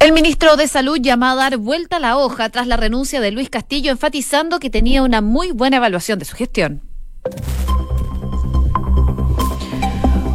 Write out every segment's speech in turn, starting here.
El ministro de Salud llama a dar vuelta a la hoja tras la renuncia de Luis Castillo, enfatizando que tenía una muy buena evaluación de su gestión.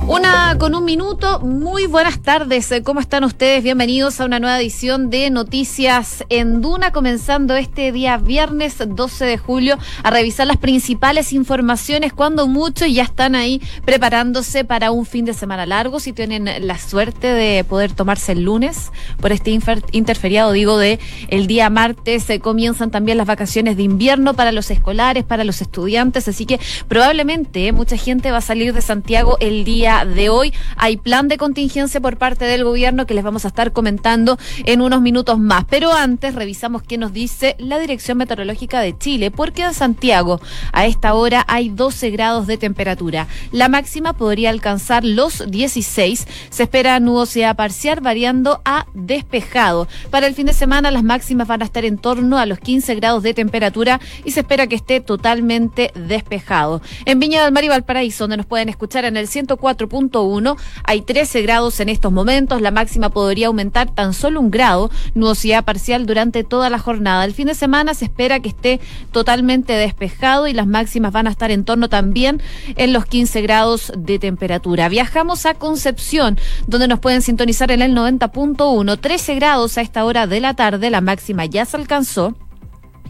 Una con un minuto. Muy buenas tardes. ¿Cómo están ustedes? Bienvenidos a una nueva edición de Noticias en Duna, comenzando este día viernes 12 de julio a revisar las principales informaciones cuando muchos ya están ahí preparándose para un fin de semana largo. Si tienen la suerte de poder tomarse el lunes por este interferiado, digo, de el día martes, comienzan también las vacaciones de invierno para los escolares, para los estudiantes. Así que probablemente mucha gente va a salir de Santiago el día de hoy. Hay plan de contingencia por parte del gobierno que les vamos a estar comentando en unos minutos más. Pero antes revisamos qué nos dice la Dirección Meteorológica de Chile, porque en Santiago a esta hora hay 12 grados de temperatura. La máxima podría alcanzar los 16. Se espera nubosidad parcial variando a despejado. Para el fin de semana las máximas van a estar en torno a los 15 grados de temperatura y se espera que esté totalmente despejado. En Viña del Mar y Valparaíso, donde nos pueden escuchar en el 104 uno Hay 13 grados en estos momentos. La máxima podría aumentar tan solo un grado. Nubosidad parcial durante toda la jornada. El fin de semana se espera que esté totalmente despejado y las máximas van a estar en torno también en los 15 grados de temperatura. Viajamos a Concepción, donde nos pueden sintonizar en el 90.1. 13 grados a esta hora de la tarde. La máxima ya se alcanzó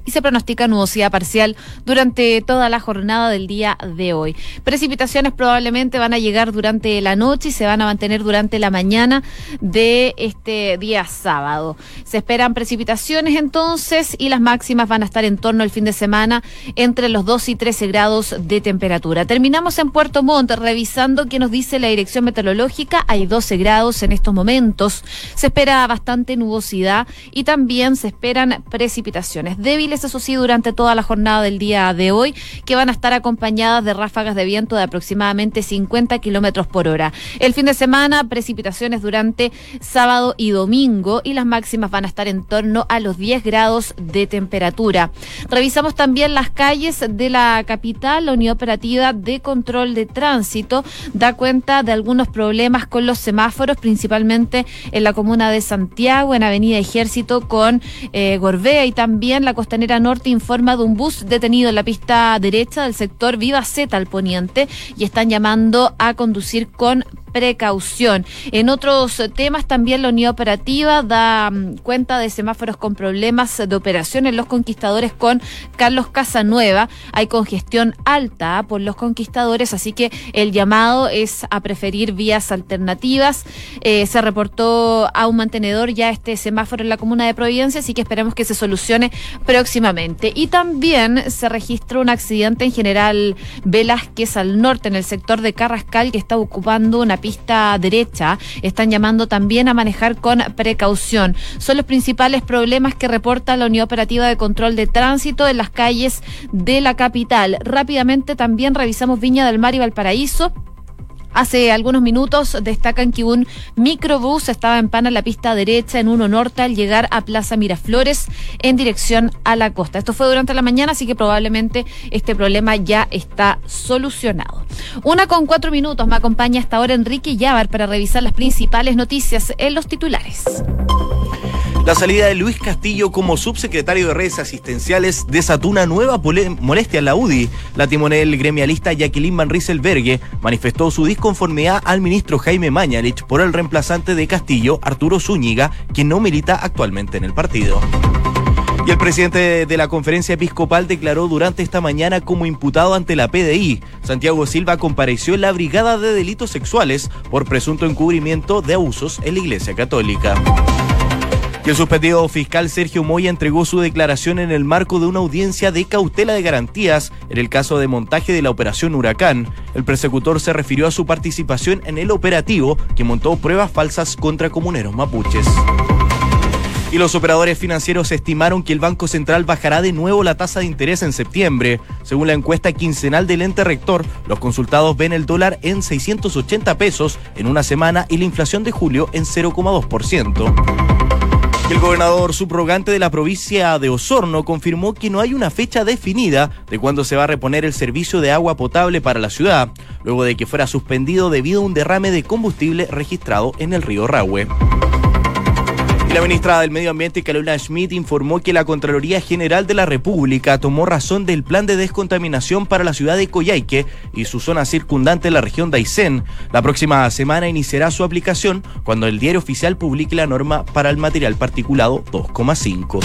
y se pronostica nubosidad parcial durante toda la jornada del día de hoy. Precipitaciones probablemente van a llegar durante la noche y se van a mantener durante la mañana de este día sábado. Se esperan precipitaciones entonces y las máximas van a estar en torno al fin de semana entre los 2 y 13 grados de temperatura. Terminamos en Puerto Montt revisando qué nos dice la dirección meteorológica. Hay 12 grados en estos momentos. Se espera bastante nubosidad y también se esperan precipitaciones débiles eso sí, durante toda la jornada del día de hoy, que van a estar acompañadas de ráfagas de viento de aproximadamente 50 kilómetros por hora. El fin de semana, precipitaciones durante sábado y domingo y las máximas van a estar en torno a los 10 grados de temperatura. Revisamos también las calles de la capital. La Unidad Operativa de Control de Tránsito da cuenta de algunos problemas con los semáforos, principalmente en la comuna de Santiago, en Avenida Ejército con eh, Gorbea y también la costanera Norte informa de un bus detenido en la pista derecha del sector Viva Z al poniente y están llamando a conducir con precaución. En otros temas, también la Unión Operativa da mm, cuenta de semáforos con problemas de operación en los conquistadores con Carlos Casanueva. Hay congestión alta por los conquistadores, así que el llamado es a preferir vías alternativas. Eh, se reportó a un mantenedor ya este semáforo en la comuna de Providencia, así que esperemos que se solucione próximamente. Y también se registra un accidente en general Velázquez al norte, en el sector de Carrascal, que está ocupando una pista derecha. Están llamando también a manejar con precaución. Son los principales problemas que reporta la Unión Operativa de Control de Tránsito en las calles de la capital. Rápidamente también revisamos Viña del Mar y Valparaíso. Hace algunos minutos destacan que un microbús estaba en pana en la pista derecha en uno norte al llegar a Plaza Miraflores en dirección a la costa. Esto fue durante la mañana, así que probablemente este problema ya está solucionado. Una con cuatro minutos me acompaña hasta ahora Enrique Llávar para revisar las principales noticias en los titulares. La salida de Luis Castillo como subsecretario de redes asistenciales desató una nueva molestia en la UDI. La timonel gremialista Jacqueline Van Rieselbergue manifestó su disconformidad al ministro Jaime Mañalich por el reemplazante de Castillo, Arturo Zúñiga, quien no milita actualmente en el partido. Y el presidente de la conferencia episcopal declaró durante esta mañana como imputado ante la PDI. Santiago Silva compareció en la Brigada de Delitos Sexuales por presunto encubrimiento de abusos en la Iglesia Católica. Y el suspendido fiscal Sergio Moya entregó su declaración en el marco de una audiencia de cautela de garantías en el caso de montaje de la operación Huracán. El persecutor se refirió a su participación en el operativo que montó pruebas falsas contra comuneros mapuches. Y los operadores financieros estimaron que el Banco Central bajará de nuevo la tasa de interés en septiembre. Según la encuesta quincenal del ente rector, los consultados ven el dólar en 680 pesos en una semana y la inflación de julio en 0,2%. El gobernador subrogante de la provincia de Osorno confirmó que no hay una fecha definida de cuándo se va a reponer el servicio de agua potable para la ciudad, luego de que fuera suspendido debido a un derrame de combustible registrado en el río Rahue. La ministra del Medio Ambiente, Carolina Schmidt, informó que la Contraloría General de la República tomó razón del plan de descontaminación para la ciudad de Coyhaique y su zona circundante la región de Aysén. La próxima semana iniciará su aplicación cuando el diario oficial publique la norma para el material particulado 2,5.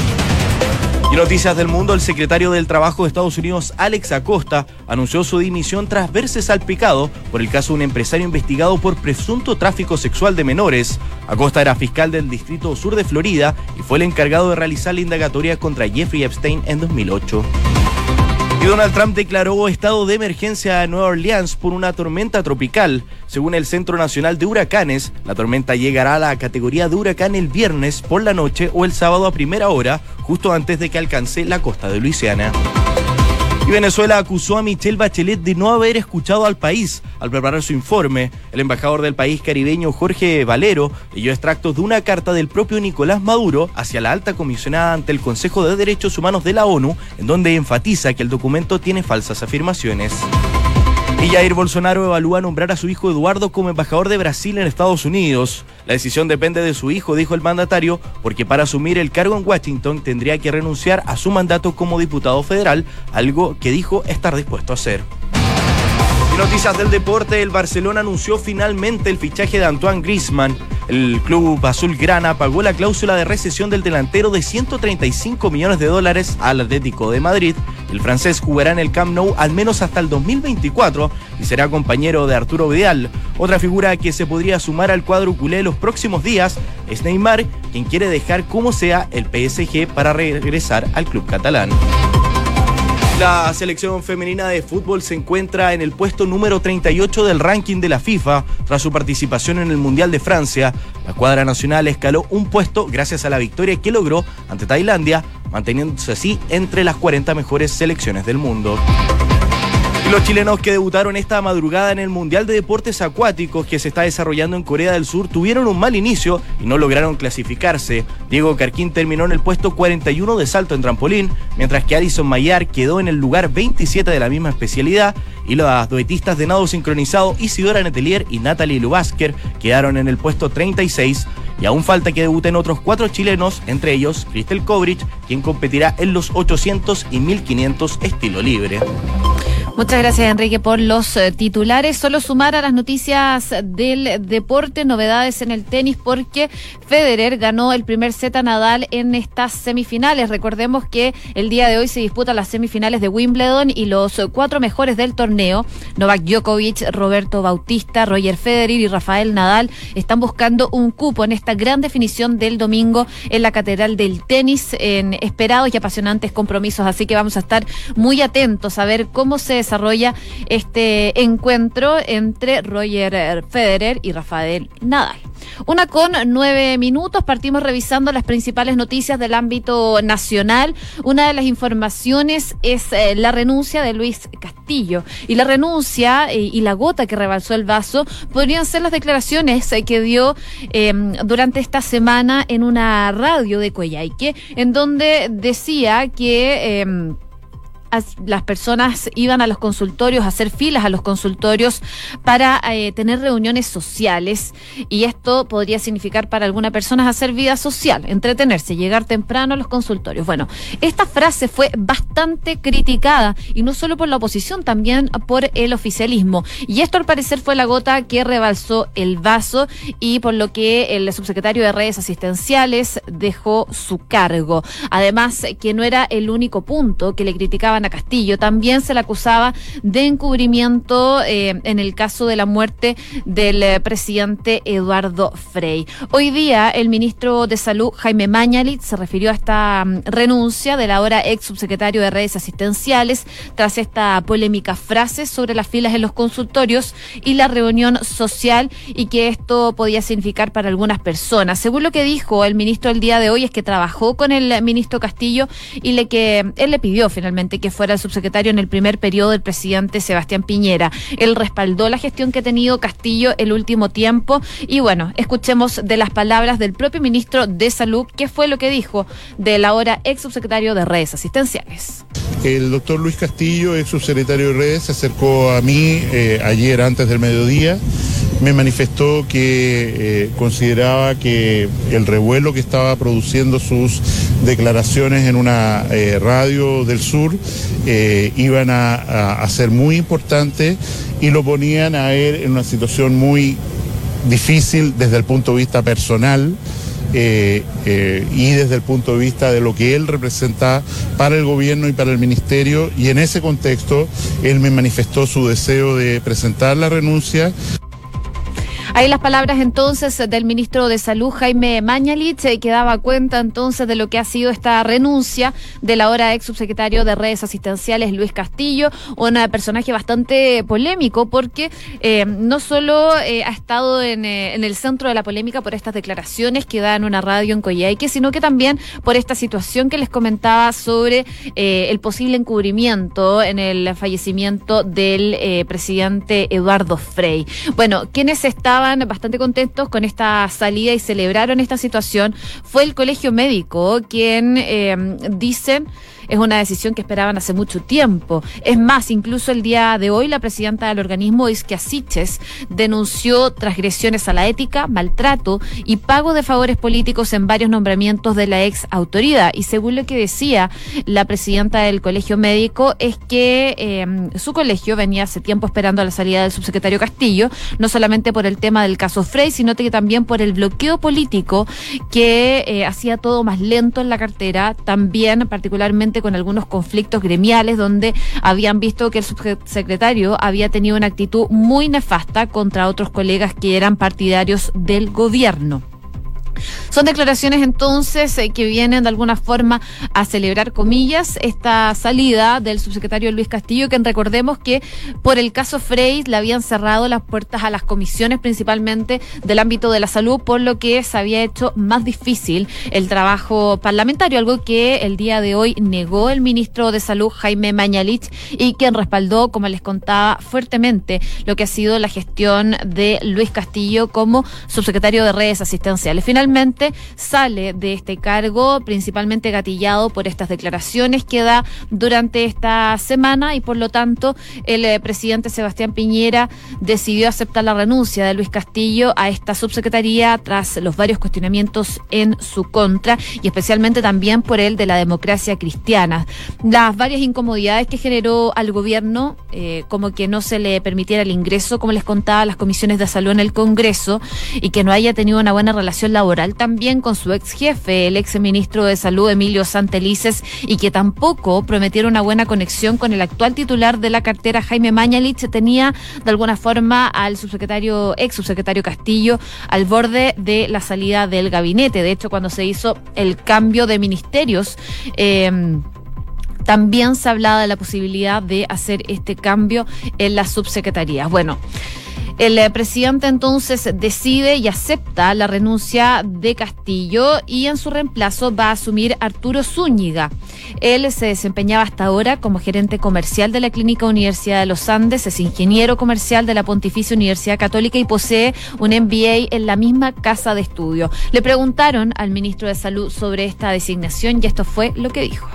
Y noticias del mundo, el secretario del Trabajo de Estados Unidos, Alex Acosta, anunció su dimisión tras verse salpicado por el caso de un empresario investigado por presunto tráfico sexual de menores. Acosta era fiscal del Distrito Sur de Florida y fue el encargado de realizar la indagatoria contra Jeffrey Epstein en 2008. Y Donald Trump declaró estado de emergencia en Nueva Orleans por una tormenta tropical. Según el Centro Nacional de Huracanes, la tormenta llegará a la categoría de huracán el viernes por la noche o el sábado a primera hora, justo antes de que alcance la costa de Luisiana. Venezuela acusó a Michelle Bachelet de no haber escuchado al país al preparar su informe. El embajador del país caribeño Jorge Valero leyó extractos de una carta del propio Nicolás Maduro hacia la alta comisionada ante el Consejo de Derechos Humanos de la ONU, en donde enfatiza que el documento tiene falsas afirmaciones. Y Jair Bolsonaro evalúa nombrar a su hijo Eduardo como embajador de Brasil en Estados Unidos. La decisión depende de su hijo, dijo el mandatario, porque para asumir el cargo en Washington tendría que renunciar a su mandato como diputado federal, algo que dijo estar dispuesto a hacer. Noticias del deporte, el Barcelona anunció finalmente el fichaje de Antoine Griezmann. El club azul grana pagó la cláusula de recesión del delantero de 135 millones de dólares al Atlético de Madrid. El francés jugará en el Camp Nou al menos hasta el 2024 y será compañero de Arturo Vidal. Otra figura que se podría sumar al cuadro culé los próximos días es Neymar, quien quiere dejar como sea el PSG para regresar al club catalán. La selección femenina de fútbol se encuentra en el puesto número 38 del ranking de la FIFA tras su participación en el Mundial de Francia. La cuadra nacional escaló un puesto gracias a la victoria que logró ante Tailandia, manteniéndose así entre las 40 mejores selecciones del mundo. Los chilenos que debutaron esta madrugada en el Mundial de Deportes Acuáticos que se está desarrollando en Corea del Sur tuvieron un mal inicio y no lograron clasificarse. Diego Carquín terminó en el puesto 41 de salto en trampolín, mientras que Alison Mayar quedó en el lugar 27 de la misma especialidad y las duetistas de nado sincronizado Isidora Netelier y Natalie Lubasker quedaron en el puesto 36 y aún falta que debuten otros cuatro chilenos, entre ellos Cristel Kovrich, quien competirá en los 800 y 1500 estilo libre. Muchas gracias, Enrique, por los eh, titulares. Solo sumar a las noticias del deporte, novedades en el tenis, porque Federer ganó el primer set a Nadal en estas semifinales. Recordemos que el día de hoy se disputan las semifinales de Wimbledon y los cuatro mejores del torneo, Novak Djokovic, Roberto Bautista, Roger Federer y Rafael Nadal, están buscando un cupo en esta gran definición del domingo en la Catedral del Tenis, en esperados y apasionantes compromisos. Así que vamos a estar muy atentos a ver cómo se desarrolla este encuentro entre Roger Federer y Rafael Nadal. Una con nueve minutos, partimos revisando las principales noticias del ámbito nacional. Una de las informaciones es eh, la renuncia de Luis Castillo. Y la renuncia eh, y la gota que rebalsó el vaso podrían ser las declaraciones eh, que dio em, durante esta semana en una radio de Coyhaique, en donde decía que em, las personas iban a los consultorios, a hacer filas a los consultorios para eh, tener reuniones sociales y esto podría significar para algunas personas hacer vida social, entretenerse, llegar temprano a los consultorios. Bueno, esta frase fue bastante criticada y no solo por la oposición, también por el oficialismo. Y esto al parecer fue la gota que rebalsó el vaso y por lo que el subsecretario de redes asistenciales dejó su cargo. Además, que no era el único punto que le criticaban a Castillo. También se le acusaba de encubrimiento eh, en el caso de la muerte del eh, presidente Eduardo Frei. Hoy día el ministro de Salud, Jaime Mañalit, se refirió a esta mm, renuncia del ahora ex subsecretario de redes asistenciales tras esta polémica frase sobre las filas en los consultorios y la reunión social y que esto podía significar para algunas personas. Según lo que dijo el ministro el día de hoy es que trabajó con el ministro Castillo y le que él le pidió finalmente fuera el subsecretario en el primer periodo del presidente Sebastián Piñera. Él respaldó la gestión que ha tenido Castillo el último tiempo y bueno, escuchemos de las palabras del propio ministro de Salud, qué fue lo que dijo del ahora ex subsecretario de redes asistenciales. El doctor Luis Castillo, ex subsecretario de redes, se acercó a mí eh, ayer antes del mediodía me manifestó que eh, consideraba que el revuelo que estaba produciendo sus declaraciones en una eh, radio del sur eh, iban a, ser muy importantes y lo ponían a él en una situación muy difícil desde el punto de vista personal. y desde el punto de vista de lo que él representa para el gobierno y para el ministerio. Y en ese contexto, él me manifestó su deseo de presentar la renuncia. Ahí las palabras entonces del ministro de Salud, Jaime Mañalich, eh, que daba cuenta entonces de lo que ha sido esta renuncia del ahora ex subsecretario de redes asistenciales, Luis Castillo, un personaje bastante polémico porque eh, no solo eh, ha estado en, el centro de la polémica por estas declaraciones que da en una radio en Coyhaique, sino que también por esta situación que les comentaba sobre el posible encubrimiento en el fallecimiento del presidente Eduardo Frey. Bueno, quienes estaban estaban bastante contentos con esta salida y celebraron esta situación. Fue el colegio médico, quien eh, dicen es una decisión que esperaban hace mucho tiempo. Es más, incluso el día de hoy la presidenta del organismo, Isquia Siches, denunció transgresiones a la ética, maltrato y pago de favores políticos en varios nombramientos de la ex autoridad. Y según lo que decía la presidenta del colegio médico, es que em, su colegio venía hace tiempo esperando a la salida del subsecretario Castillo, no solamente por el tema del caso Frey, sino que también por el bloqueo político que eh, hacía todo más lento en la cartera, también particularmente con algunos conflictos gremiales donde habían visto que el subsecretario había tenido una actitud muy nefasta contra otros colegas que eran partidarios del gobierno. Son declaraciones entonces eh, que vienen de alguna forma a celebrar, comillas, esta salida del subsecretario Luis Castillo, que recordemos que por el caso Frey le habían cerrado las puertas a las comisiones, principalmente del ámbito de la salud, por lo que se había hecho más difícil el trabajo parlamentario, algo que el día de hoy negó el ministro de Salud, Jaime Mañalich, y quien respaldó, como les contaba, fuertemente lo que ha sido la gestión de Luis Castillo como subsecretario de redes asistenciales. Finalmente, sale de este cargo, principalmente gatillado por estas declaraciones que da durante esta semana y por lo tanto el eh, presidente Sebastián Piñera decidió aceptar la renuncia de Luis Castillo a esta subsecretaría tras los varios cuestionamientos en su contra y especialmente también por el de la democracia cristiana. Las varias incomodidades que generó al gobierno, eh, como que no se le permitiera el ingreso, como les contaba, las comisiones de salud en el Congreso y que no haya tenido una buena relación laboral también con su ex jefe, el ex ministro de Salud Emilio Santelices, y que tampoco prometieron una buena conexión con el actual titular de la cartera, Jaime Mañalich, tenía de alguna forma al subsecretario, ex subsecretario Castillo, al borde de la salida del gabinete. De hecho, cuando se hizo el cambio de ministerios, em, también se hablaba de la posibilidad de hacer este cambio en las subsecretarías. Bueno. El eh, presidente entonces decide y acepta la renuncia de Castillo y en su reemplazo va a asumir Arturo Zúñiga. Él se desempeñaba hasta ahora como gerente comercial de la Clínica Universidad de los Andes, es ingeniero comercial de la Pontificia Universidad Católica y posee un MBA en la misma casa de estudio. Le preguntaron al ministro de Salud sobre esta designación y esto fue lo que dijo.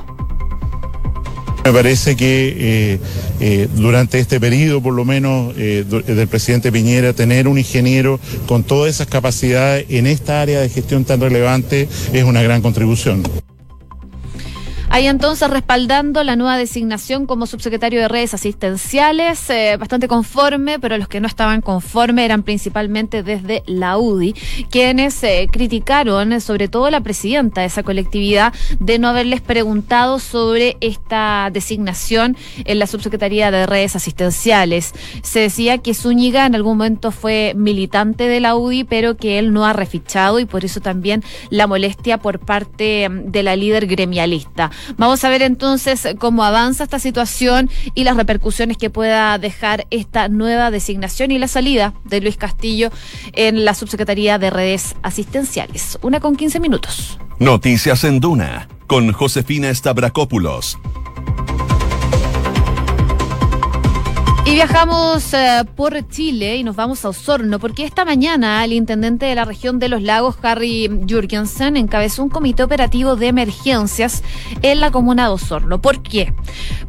Me parece que eh, eh, durante este periodo, por lo menos, eh, del presidente Piñera, tener un ingeniero con todas esas capacidades en esta área de gestión tan relevante es una gran contribución. Ahí entonces respaldando la nueva designación como subsecretario de redes asistenciales, eh, bastante conforme, pero los que no estaban conforme eran principalmente desde la UDI, quienes eh, criticaron sobre todo la presidenta de esa colectividad de no haberles preguntado sobre esta designación en la subsecretaría de redes asistenciales. Se decía que Zúñiga en algún momento fue militante de la UDI, pero que él no ha refichado y por eso también la molestia por parte mm, de la líder gremialista. Vamos a ver entonces cómo avanza esta situación y las repercusiones que pueda dejar esta nueva designación y la salida de Luis Castillo en la subsecretaría de redes asistenciales. Una con 15 minutos. Noticias en Duna con Josefina Stavrakopoulos. Y viajamos eh, por Chile y nos vamos a Osorno, porque esta mañana el intendente de la región de los lagos, Harry Jurgensen, encabezó un comité operativo de emergencias en la comuna de Osorno. ¿Por qué?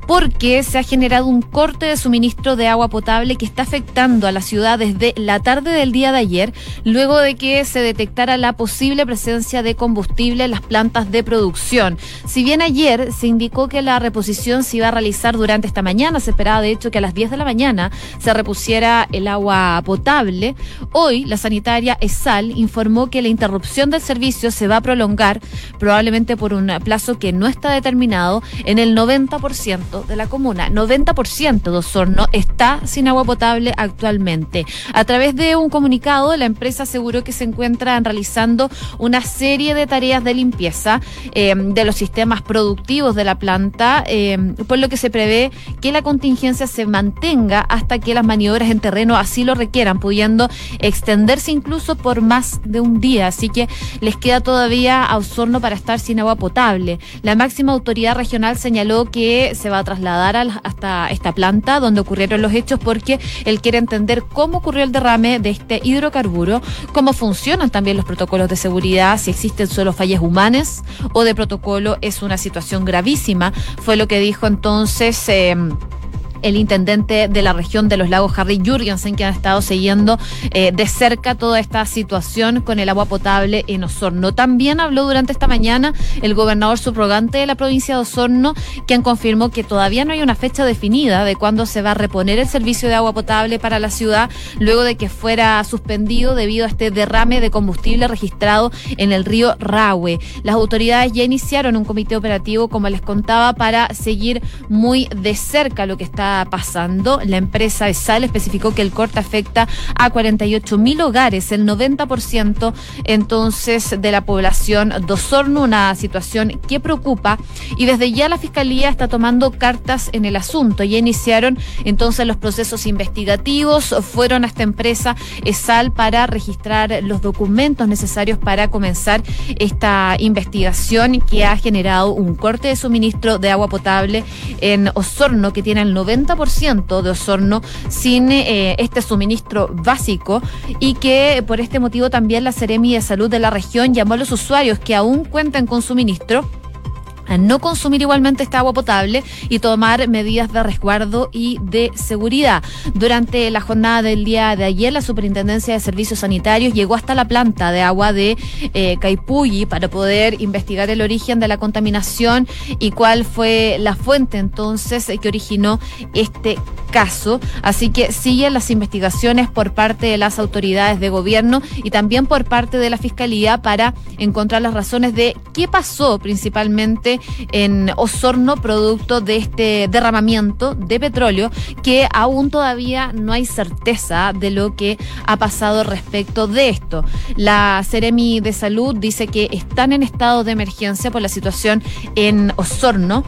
Porque se ha generado un corte de suministro de agua potable que está afectando a la ciudad desde la tarde del día de ayer, luego de que se detectara la posible presencia de combustible en las plantas de producción. Si bien ayer se indicó que la reposición se iba a realizar durante esta mañana, se esperaba de hecho que a las 10 de la mañana se repusiera el agua potable. Hoy la sanitaria ESAL informó que la interrupción del servicio se va a prolongar probablemente por un plazo que no está determinado en el 90% de la comuna. 90% de Osorno está sin agua potable actualmente. A través de un comunicado, la empresa aseguró que se encuentra realizando una serie de tareas de limpieza eh, de los sistemas productivos de la planta, eh, por lo que se prevé que la contingencia se mantenga hasta que las maniobras en terreno así lo requieran, pudiendo extenderse incluso por más de un día. Así que les queda todavía a Osorno para estar sin agua potable. La máxima autoridad regional señaló que se va a trasladar hasta esta planta donde ocurrieron los hechos porque él quiere entender cómo ocurrió el derrame de este hidrocarburo, cómo funcionan también los protocolos de seguridad, si existen solo fallas humanas o de protocolo es una situación gravísima. Fue lo que dijo entonces. Eh, el intendente de la región de los lagos, Harry Jurgensen, que ha estado siguiendo eh, de cerca toda esta situación con el agua potable en Osorno. También habló durante esta mañana el gobernador subrogante de la provincia de Osorno, quien confirmó que todavía no hay una fecha definida de cuándo se va a reponer el servicio de agua potable para la ciudad, luego de que fuera suspendido debido a este derrame de combustible registrado en el río Rahue. Las autoridades ya iniciaron un comité operativo, como les contaba, para seguir muy de cerca lo que está pasando. La empresa ESAL especificó que el corte afecta a 48 mil hogares, el 90% entonces de la población de Osorno, una situación que preocupa y desde ya la Fiscalía está tomando cartas en el asunto. Ya iniciaron entonces los procesos investigativos, fueron a esta empresa ESAL para registrar los documentos necesarios para comenzar esta investigación que ha generado un corte de suministro de agua potable en Osorno que tiene el 90 ciento de Osorno sin eh, este suministro básico y que por este motivo también la Seremi de Salud de la región llamó a los usuarios que aún cuentan con suministro a no consumir igualmente esta agua potable y tomar medidas de resguardo y de seguridad. Durante la jornada del día de ayer, la Superintendencia de Servicios Sanitarios llegó hasta la planta de agua de eh, Caipulli para poder investigar el origen de la contaminación y cuál fue la fuente entonces que originó este caso. Así que siguen las investigaciones por parte de las autoridades de gobierno y también por parte de la Fiscalía para encontrar las razones de qué pasó principalmente en Osorno producto de este derramamiento de petróleo que aún todavía no hay certeza de lo que ha pasado respecto de esto. La Seremi de Salud dice que están en estado de emergencia por la situación en Osorno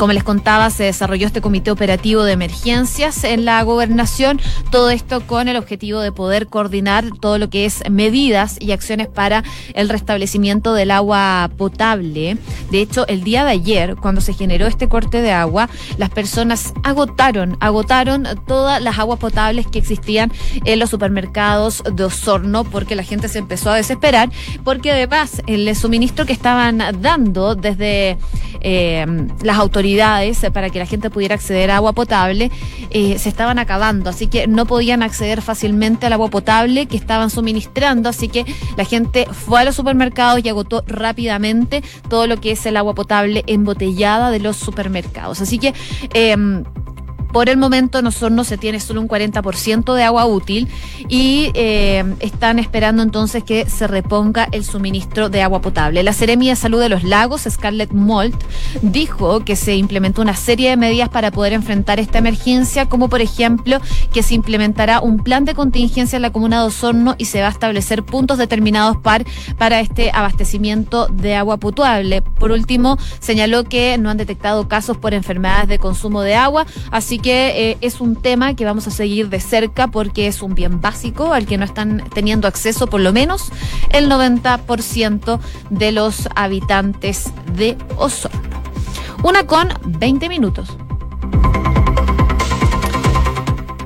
como les contaba, se desarrolló este comité operativo de emergencias en la gobernación, todo esto con el objetivo de poder coordinar todo lo que es medidas y acciones para el restablecimiento del agua potable. De hecho, el día de ayer, cuando se generó este corte de agua, las personas agotaron, agotaron todas las aguas potables que existían en los supermercados de Osorno porque la gente se empezó a desesperar, porque además el suministro que estaban dando desde eh, las autoridades eh, para que la gente pudiera acceder a agua potable eh, se estaban acabando, así que no podían acceder fácilmente al agua potable que estaban suministrando, así que la gente fue a los supermercados y agotó rápidamente todo lo que es el agua potable embotellada de los supermercados. Así que em, por el momento en Osorno se tiene solo un 40% de agua útil y eh, están esperando entonces que se reponga el suministro de agua potable. La Seremia de Salud de los Lagos, Scarlett Molt, dijo que se implementó una serie de medidas para poder enfrentar esta emergencia, como por ejemplo que se implementará un plan de contingencia en la comuna de Osorno y se va a establecer puntos determinados para, para este abastecimiento de agua potable. Por último, señaló que no han detectado casos por enfermedades de consumo de agua, así que eh, es un tema que vamos a seguir de cerca porque es un bien básico al que no están teniendo acceso por lo menos el 90% de los habitantes de Osorno. Una con 20 minutos.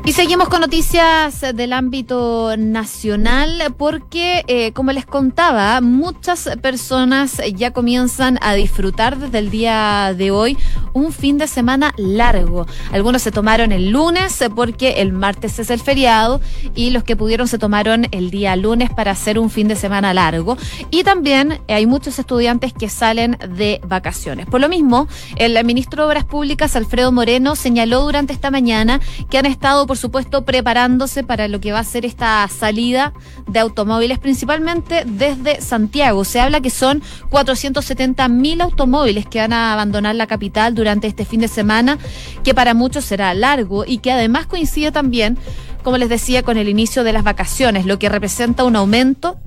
Y seguimos con noticias del ámbito nacional porque, eh, como les contaba, muchas personas ya comienzan a disfrutar desde el día de hoy un fin de semana largo. Algunos se tomaron el lunes porque el martes es el feriado y los que pudieron se tomaron el día lunes para hacer un fin de semana largo. Y también hay muchos estudiantes que salen de vacaciones. Por lo mismo, el ministro de Obras Públicas, Alfredo Moreno, señaló durante esta mañana que han estado supuesto, preparándose para lo que va a ser esta salida de automóviles, principalmente desde Santiago. Se habla que son 470 mil automóviles que van a abandonar la capital durante este fin de semana, que para muchos será largo y que además coincide también, como les decía, con el inicio de las vacaciones, lo que representa un aumento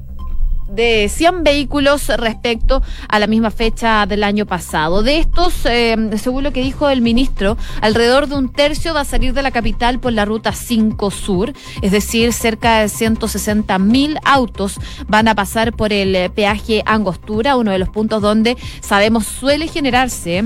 de 100 vehículos respecto a la misma fecha del año pasado. De estos, eh, según lo que dijo el ministro, alrededor de un tercio va a salir de la capital por la ruta 5 Sur, es decir, cerca de 160 mil autos van a pasar por el eh, peaje Angostura, uno de los puntos donde sabemos suele generarse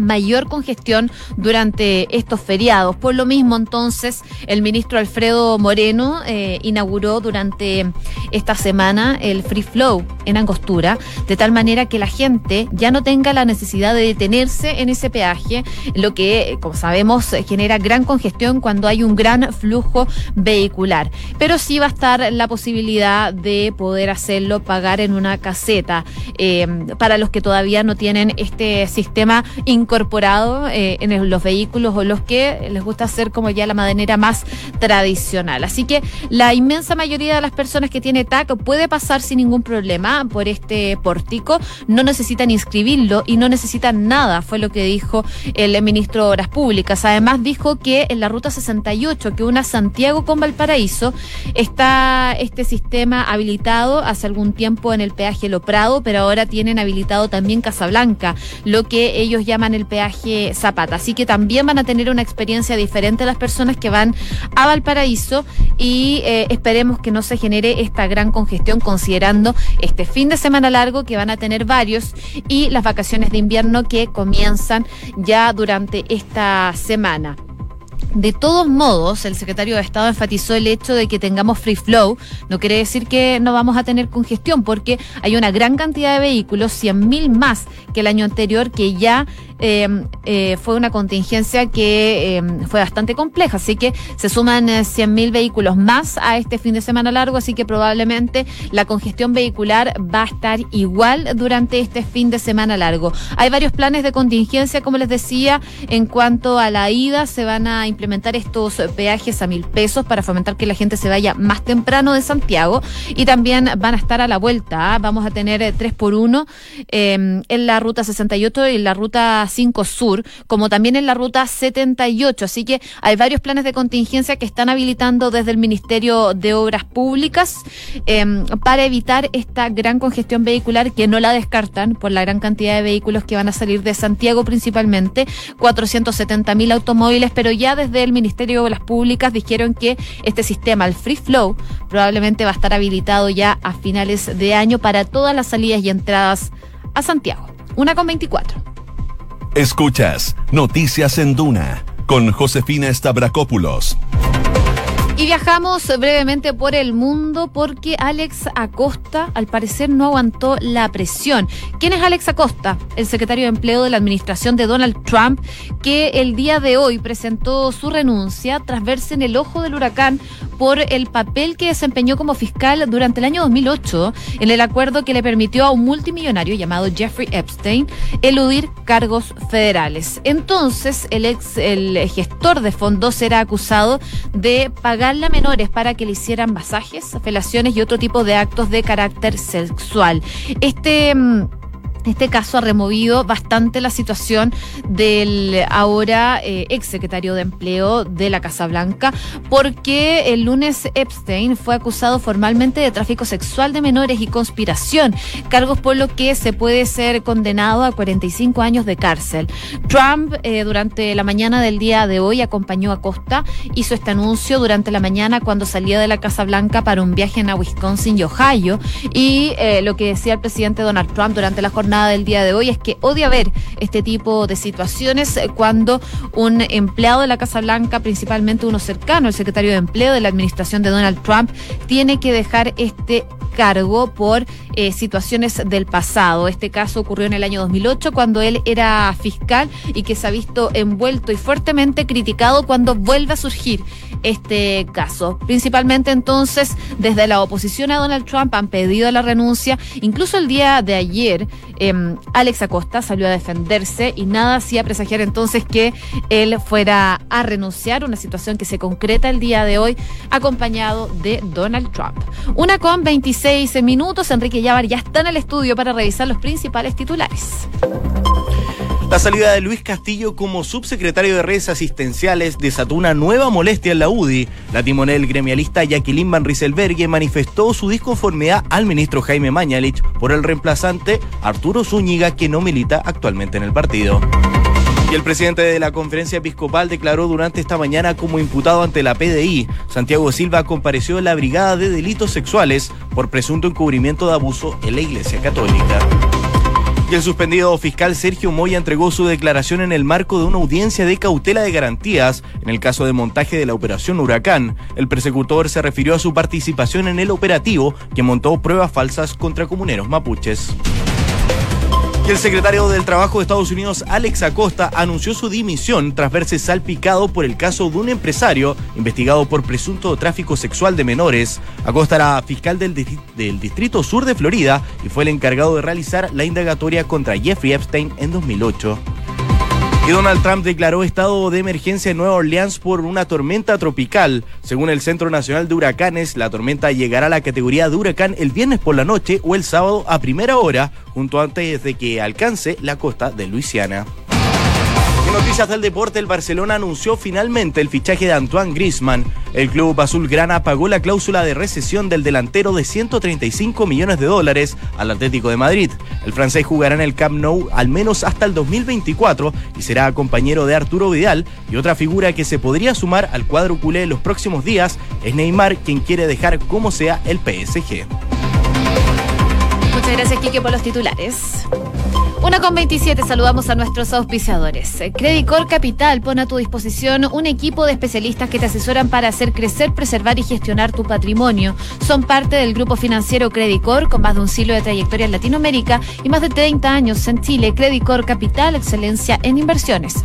mayor congestión durante estos feriados. Por lo mismo, entonces, el ministro Alfredo Moreno eh, inauguró durante esta semana el Free Flow en Angostura, de tal manera que la gente ya no tenga la necesidad de detenerse en ese peaje, lo que, como sabemos, genera gran congestión cuando hay un gran flujo vehicular. Pero sí va a estar la posibilidad de poder hacerlo pagar en una caseta eh, para los que todavía no tienen este sistema incorporado eh, en los vehículos o los que les gusta hacer como ya la manera más tradicional. Así que la inmensa mayoría de las personas que tiene TAC puede pasar sin ningún problema por este pórtico, no necesitan inscribirlo y no necesitan nada, fue lo que dijo el ministro de Obras Públicas. Además dijo que en la ruta 68, que una Santiago con Valparaíso, está este sistema habilitado hace algún tiempo en el peaje Lo Prado, pero ahora tienen habilitado también Casablanca, lo que ellos llaman el peaje Zapata. Así que también van a tener una experiencia diferente las personas que van a Valparaíso y eh, esperemos que no se genere esta gran congestión considerando este fin de semana largo que van a tener varios y las vacaciones de invierno que comienzan ya durante esta semana. De todos modos, el secretario de Estado enfatizó el hecho de que tengamos free flow. No quiere decir que no vamos a tener congestión, porque hay una gran cantidad de vehículos, 100.000 más que el año anterior, que ya Em, eh, fue una contingencia que em, fue bastante compleja, así que se suman 100.000 eh, vehículos más a este fin de semana largo, así que probablemente la congestión vehicular va a estar igual durante este fin de semana largo. Hay varios planes de contingencia, como les decía, en cuanto a la ida, se van a implementar estos peajes a mil pesos para fomentar que la gente se vaya más temprano de Santiago y también van a estar a la vuelta. ¿ah? Vamos a tener eh, tres por uno em, en la ruta 68 y la ruta 5 Sur, como también en la ruta 78. Así que hay varios planes de contingencia que están habilitando desde el Ministerio de Obras Públicas em, para evitar esta gran congestión vehicular que no la descartan por la gran cantidad de vehículos que van a salir de Santiago principalmente, 470 mil automóviles, pero ya desde el Ministerio de Obras Públicas dijeron que este sistema, el Free Flow, probablemente va a estar habilitado ya a finales de año para todas las salidas y entradas a Santiago. Una con 24. Escuchas Noticias en Duna con Josefina Stavrakopoulos. Y viajamos brevemente por el mundo porque Alex Acosta al parecer no aguantó la presión. ¿Quién es Alex Acosta? El secretario de Empleo de la administración de Donald Trump, que el día de hoy presentó su renuncia tras verse en el ojo del huracán por el papel que desempeñó como fiscal durante el año 2008 en el acuerdo que le permitió a un multimillonario llamado Jeffrey Epstein eludir cargos federales. Entonces, el ex el gestor de fondos será acusado de pagar a menores para que le hicieran masajes, felaciones y otro tipo de actos de carácter sexual. Este mm, este caso ha removido bastante la situación del ahora eh, ex secretario de Empleo de la Casa Blanca, porque el lunes Epstein fue acusado formalmente de tráfico sexual de menores y conspiración, cargos por lo que se puede ser condenado a 45 años de cárcel. Trump, eh, durante la mañana del día de hoy, acompañó a Costa, hizo este anuncio durante la mañana cuando salía de la Casa Blanca para un viaje a Wisconsin y Ohio, y eh, lo que decía el presidente Donald Trump durante la jornada jornada del día de hoy es que odia ver este tipo de situaciones cuando un empleado de la Casa Blanca, principalmente uno cercano, el secretario de Empleo de la administración de Donald Trump, tiene que dejar este cargo por eh, situaciones del pasado. Este caso ocurrió en el año 2008 cuando él era fiscal y que se ha visto envuelto y fuertemente criticado cuando vuelve a surgir este caso. Principalmente entonces desde la oposición a Donald Trump han pedido la renuncia. Incluso el día de ayer em, Alex Acosta salió a defenderse y nada hacía presagiar entonces que él fuera a renunciar, una situación que se concreta el día de hoy acompañado de Donald Trump. Una con 26 minutos, Enrique Llávar ya está en el estudio para revisar los principales titulares. La salida de Luis Castillo como subsecretario de redes asistenciales desató una nueva molestia en la UDI. La timonel gremialista Jacqueline Van Rieselberghe manifestó su disconformidad al ministro Jaime Mañalich por el reemplazante Arturo Zúñiga, que no milita actualmente en el partido. Y el presidente de la conferencia episcopal declaró durante esta mañana como imputado ante la PDI. Santiago Silva compareció en la Brigada de Delitos Sexuales por presunto encubrimiento de abuso en la Iglesia Católica. Y el suspendido fiscal Sergio Moya entregó su declaración en el marco de una audiencia de cautela de garantías en el caso de montaje de la operación Huracán. El persecutor se refirió a su participación en el operativo que montó pruebas falsas contra comuneros mapuches. El secretario del Trabajo de Estados Unidos, Alex Acosta, anunció su dimisión tras verse salpicado por el caso de un empresario investigado por presunto tráfico sexual de menores. Acosta era fiscal del, del Distrito Sur de Florida y fue el encargado de realizar la indagatoria contra Jeffrey Epstein en 2008. Y Donald Trump declaró estado de emergencia en Nueva Orleans por una tormenta tropical. Según el Centro Nacional de Huracanes, la tormenta llegará a la categoría de huracán el viernes por la noche o el sábado a primera hora, junto antes de que alcance la costa de Luisiana. Noticias del deporte, el Barcelona anunció finalmente el fichaje de Antoine Griezmann. El club azulgrana pagó la cláusula de recesión del delantero de 135 millones de dólares al Atlético de Madrid. El francés jugará en el Camp Nou al menos hasta el 2024 y será compañero de Arturo Vidal y otra figura que se podría sumar al cuadro culé en los próximos días es Neymar, quien quiere dejar como sea el PSG. Muchas gracias, Kike, por los titulares. Una con 27, saludamos a nuestros auspiciadores. Credicor Capital pone a tu disposición un equipo de especialistas que te asesoran para hacer crecer, preservar y gestionar tu patrimonio. Son parte del grupo financiero Credicor con más de un siglo de trayectoria en Latinoamérica y más de 30 años en Chile. Credicor Capital, excelencia en inversiones.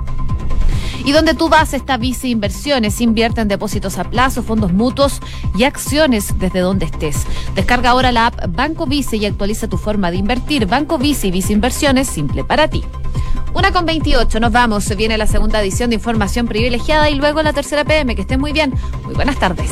Y donde tú vas está Vice Inversiones. Invierte en depósitos a plazo, fondos mutuos y acciones desde donde estés. Descarga ahora la app Banco Vice y actualiza tu forma de invertir. Banco Vice y Vice Inversiones, simple para ti. Una con 28, nos vamos. Viene la segunda edición de Información Privilegiada y luego la tercera PM. Que estén muy bien. Muy buenas tardes.